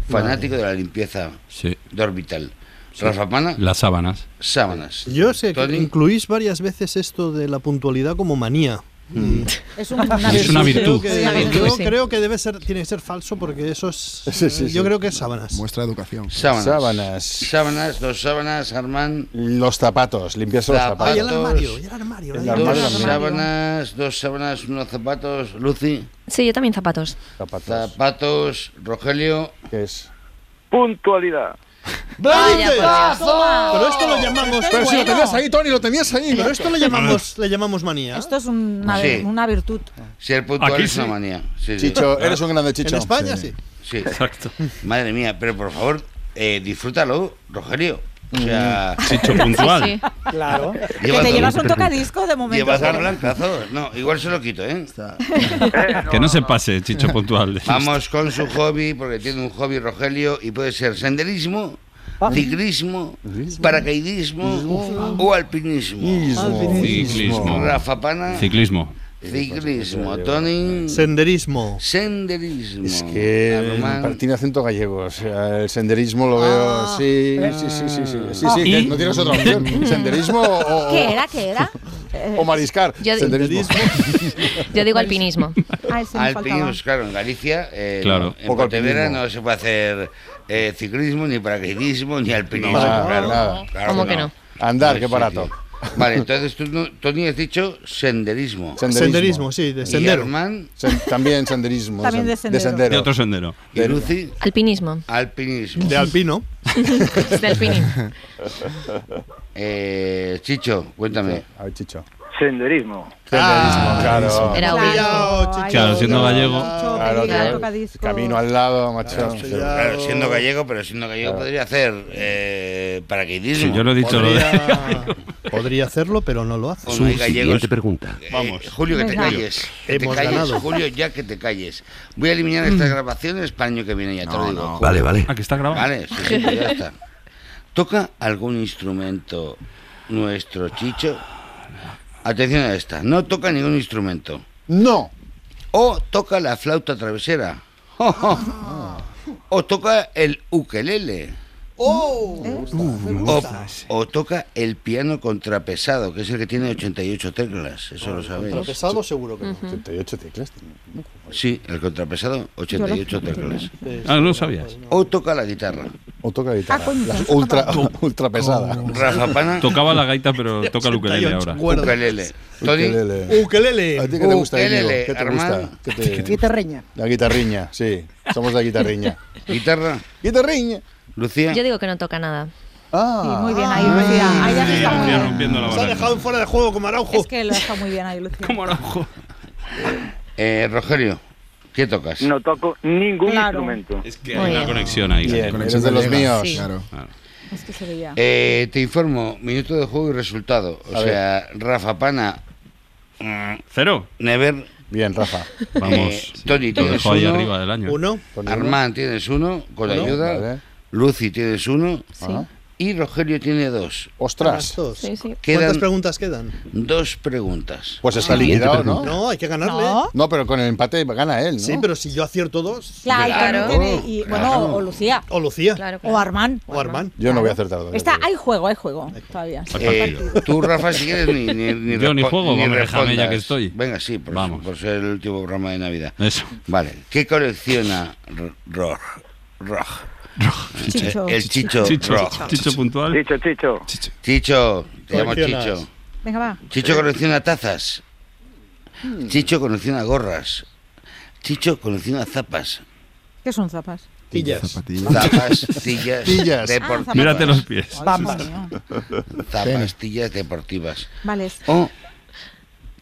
Fanático de la limpieza Sí. de orbital. Rafa Pana, Las sábanas. sábanas. Yo sé que Tony. incluís varias veces esto de la puntualidad como manía. Es un- una Es una Creo virtud. que, Sí, una virtud, yo creo que debe ser, tiene que ser falso porque eso es. Sí, sí, sí. Yo creo que es sábanas. Muestra educación. Sábanas. Sábanas. Sábanas, dos sábanas, Armand. Los zapatos. Limpiarse los Zapatos. Ay, el zapatos. armario, y el armario. El ahí. armario Dos sábanas, dos sábanas, unos zapatos. Lucy, Sí, yo también zapatos. Zapatos. zapatos. Rogelio, ¿Qué es? Puntualidad. Vaya, ¡Belices! pues, toma. Pero esto lo llamamos. Pero si lo tenías ahí, Tony, lo tenías ahí. Pero esto le llamamos, le llamamos manía. Esto es una, Sí. una virtud. ser puntual Aquí es una sí. manía. Sí, sí. Chicho, eres un grande Chicho. En España sí. Sí. Exacto. Madre mía, pero por favor, eh, disfrútalo, Rogelio. O sea, Chicho puntual. Sí, sí. Claro. Que te llevas un tocadisco de momento. llevas dos solo. blancazos. No, igual se lo quito, ¿eh? Que no se pase, Chicho puntual. Vamos con su hobby, porque tiene un hobby Rogelio y puede ser senderismo, ciclismo, paracaidismo o alpinismo. Ciclismo. Rafa Pana, Ciclismo. Ciclismo, Tony. Senderismo. Senderismo. Es que tiene acento gallego. O sea, el senderismo lo veo. Ah. Sí, sí, sí, sí, sí. sí, que no tienes otra opción. Senderismo o, ¿Qué era? ¿Qué era? O mariscar. Yo- senderismo. Yo digo alpinismo. ah. Alpinismo, claro, en Galicia, eh, Claro. en Poco Pontevedra alpinismo. no se puede hacer eh, ciclismo, ni paracaidismo, ni alpinismo. Claro, nada. claro ¿Cómo que no? Andar, qué sí, barato. Vale, entonces tú, no- Tony, has dicho senderismo. Senderismo, sí, de Y sendero. Sen- también senderismo. También de sen- sendero. De otro sendero. y Lucy, Alpinismo. alpinismo. De alpino. De alpinismo. Eh, Chicho, cuéntame. A ver, Chicho. Senderismo. Senderismo, claro. Era obvio. Claro, siendo gallego. Claro, claro. Camino al lado, macho. Claro, siendo gallego, pero siendo gallego podría hacer eh, paracaidismo. Sí, yo no he dicho lo de. Podría, podría hacerlo, pero no lo hace. Gallegos. Siguiente pregunta. Eh, Vamos. Julio, que te calles. Que te Hemos calles, ganado. Julio, ya que te calles. Voy a eliminar estas grabaciones para el año que viene, ya te lo digo. Vale, vale. Ah, que está grabado. Vale, sí, sí, ya está. ¿Toca algún instrumento nuestro Chicho? Atención a esta. No toca ningún instrumento. No. O toca la flauta travesera. O toca el ukelele. ¡Oh! O, o toca el piano contrapesado, que es el que tiene 88 teclas. Eso lo sabéis. Contrapesado seguro que no. 88 teclas. Sí, el contrapesado, 88 teclas. Ah, no lo sabías. O toca la guitarra. O toca guitarra. Ah. La ultra, ultra pesada. Rafa Pana, Tocaba la gaita, pero toca el ukelele 88 ahora. ukelele. Tony, Ukelele. Ukelele. ¿A ti qué te gusta, Ukelele? ¿Qué te gusta? ¿Qué te- Guitarreña. La guitarriña, sí. Somos de guitarriña. guitarra. Guitarriña. Lucía, Yo digo que no toca nada. Ah. Sí, muy bien ahí, Lucía. Ahí Sí, estado muy bien. rompiendo la Se ha dejado fuera de juego como Araujo. Es que lo ha estado muy bien ahí, Lucía. ¿Cómo Araujo? eh, Rogelio, ¿qué tocas? No toco ningún Claro. instrumento. Es que Muy hay una bien. conexión ahí. Bien, eres de los míos. Sí. Claro. Es que se veía. Eh, te informo, minuto de juego y resultado. O A ver. sea, Rafa Pana, mm, Cero. Never, Bien, Rafa. Vamos. Eh, Tony, Lo tienes dejo ahí uno. arriba del año. Uno. Armand tienes uno, con Uno, ayuda. vale. Lucy tienes uno. Ajá. Y Rogelio tiene dos. Ostras. Dos. Sí, sí. ¿Cuántas preguntas quedan? dos preguntas. Pues está Siguiente liquidado. ¿no? No, hay que ganarle. No. No, pero con el empate gana él, ¿no? Sí, pero si yo acierto dos. Claro, Claro. también tiene- y, bueno, Claro. o Lucía. O Lucía. Claro, O. Armand. O Armand. Yo no voy a acertar dos. Está, hay juego, hay juego todavía. Eh, tú, Rafa, si quieres, ni, ni, ni Yo ni juego, ni déjame ya que estoy. Venga, sí, por, Vamos. por ser el último programa de Navidad. Eso. Vale, ¿qué colecciona Roj? Roj. Chicho. El Chicho, Chicho. Chicho puntual. Chicho, Chicho. Chicho, te llamo. Chicho. Venga, va. Chicho colecciona tazas. Chicho colecciona gorras. Chicho colecciona zapas. ¿Qué son zapas? Pillas. Zapas, tillas, Tillas. deportivas. Ah, Mírate los pies. Zapas, tillas deportivas. Vale. O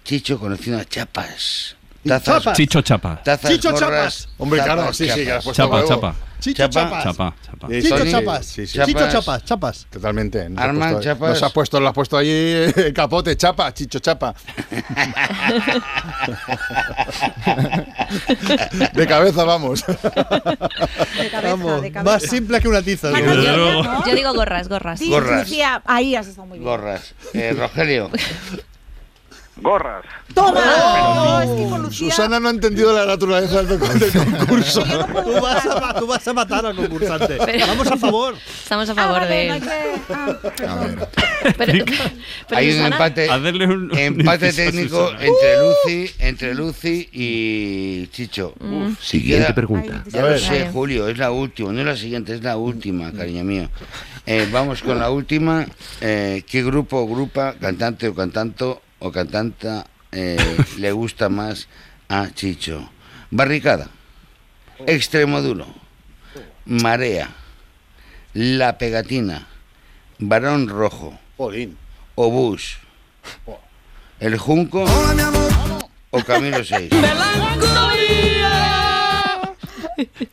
Chicho colecciona chapas. Tazas, Chapas. Chicho chapa. tazas, Chicho gorras, chapas. Hombre, claro, sí, sí, que has puesto Chapa, chapa. Chicho Chapa. chapas. Chapa, Chicho chapas. sí, sí. Chicho Chapas. chapas. Totalmente. Nos puesto- Chapas. Nos ha puesto, lo has puesto ahí eh, capote, chapa, chicho chapa. de cabeza vamos. De cabeza, Vamos, de cabeza. más simple que una tiza. Yo- luego. ¿no? Yo digo gorras, gorras. Sí, Gorras. Ahí has estado muy bien. Gorras. Eh, Rogelio, Gorras. ¡Toma! No, es que con Lucía... Susana no ha entendido la naturaleza del, concurso. Tú vas, a, tú vas a matar al concursante. Pero- Vamos a favor. Estamos a Ah, favor de no hay él. ah, A ver. Pero, pero hay un empate, Hacerle un. un empate técnico entre Lucy, entre Lucy y Chicho. Mm. Si Siguiente queda- pregunta. Ya lo sé. Julio, es la última, no es la siguiente, es la última, cariño mío. Eh, vamos con la última. Eh, ¿Qué grupo o grupa, cantante o cantanto o cantanta eh, le gusta más a Chicho? Barricada, Extremo Duro, Marea, La Pegatina, Varón Rojo. Obús, El Junco o Camilo 6.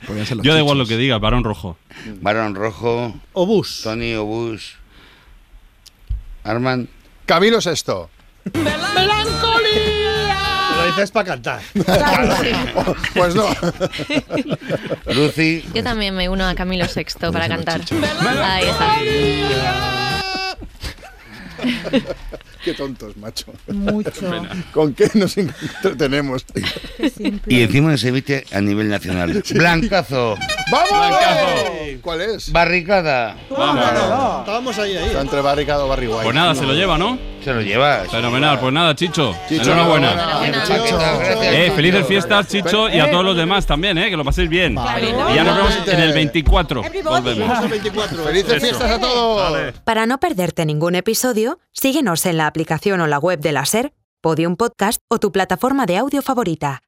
Podrían ser los Yo da igual lo que diga, varón rojo. Varón Rojo, Obús. Tony Obús, Armand. Camilo Sexto. Lo dices para cantar. Pues no. Lucy, Yo también me uno a Camilo VI para cantar. Ahí está. Qué tontos, macho. Mucho. ¿Con qué nos entretenemos? Y encima se emite a nivel nacional. Blancazo. ¡Vamos! ¿Cuál es? Barricada. Estábamos ahí, ahí. Está entre barricado o barriguay. Pues nada, se lo lleva, ¿no? Se lo lleva. Fenomenal, pues nada, Chicho. Chicho, enhorabuena. enhorabuena. Eh, felices fiestas, Chicho, y a todos los demás también, ¿eh? Que lo paséis bien. Y ya nos vemos en el 24. Volvemos. ¡Felices Eso. fiestas a todos! Para no perderte ningún episodio, síguenos en la aplicación o la web de la SER, Podium Podcast o tu plataforma de audio favorita.